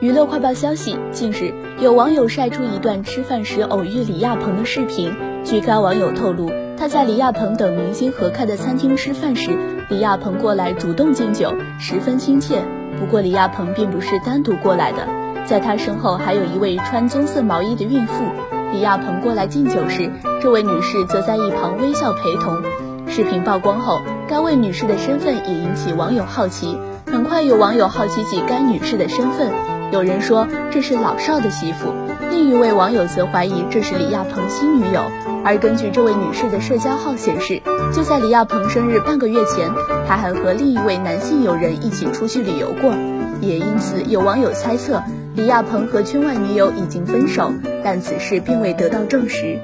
娱乐快报消息：近日，有网友晒出一段吃饭时偶遇李亚鹏的视频。据该网友透露，他在李亚鹏等明星合开的餐厅吃饭时，李亚鹏过来主动敬酒，十分亲切。不过，李亚鹏并不是单独过来的，在他身后还有一位穿棕色毛衣的孕妇。李亚鹏过来敬酒时，这位女士则在一旁微笑陪同。视频曝光后，该位女士的身份也引起网友好奇。很快，有网友好奇起该女士的身份。有人说这是老少的媳妇，另一位网友则怀疑这是李亚鹏新女友。而根据这位女士的社交号显示，就在李亚鹏生日半个月前，他还和另一位男性友人一起出去旅游过。也因此，有网友猜测李亚鹏和圈外女友已经分手，但此事并未得到证实。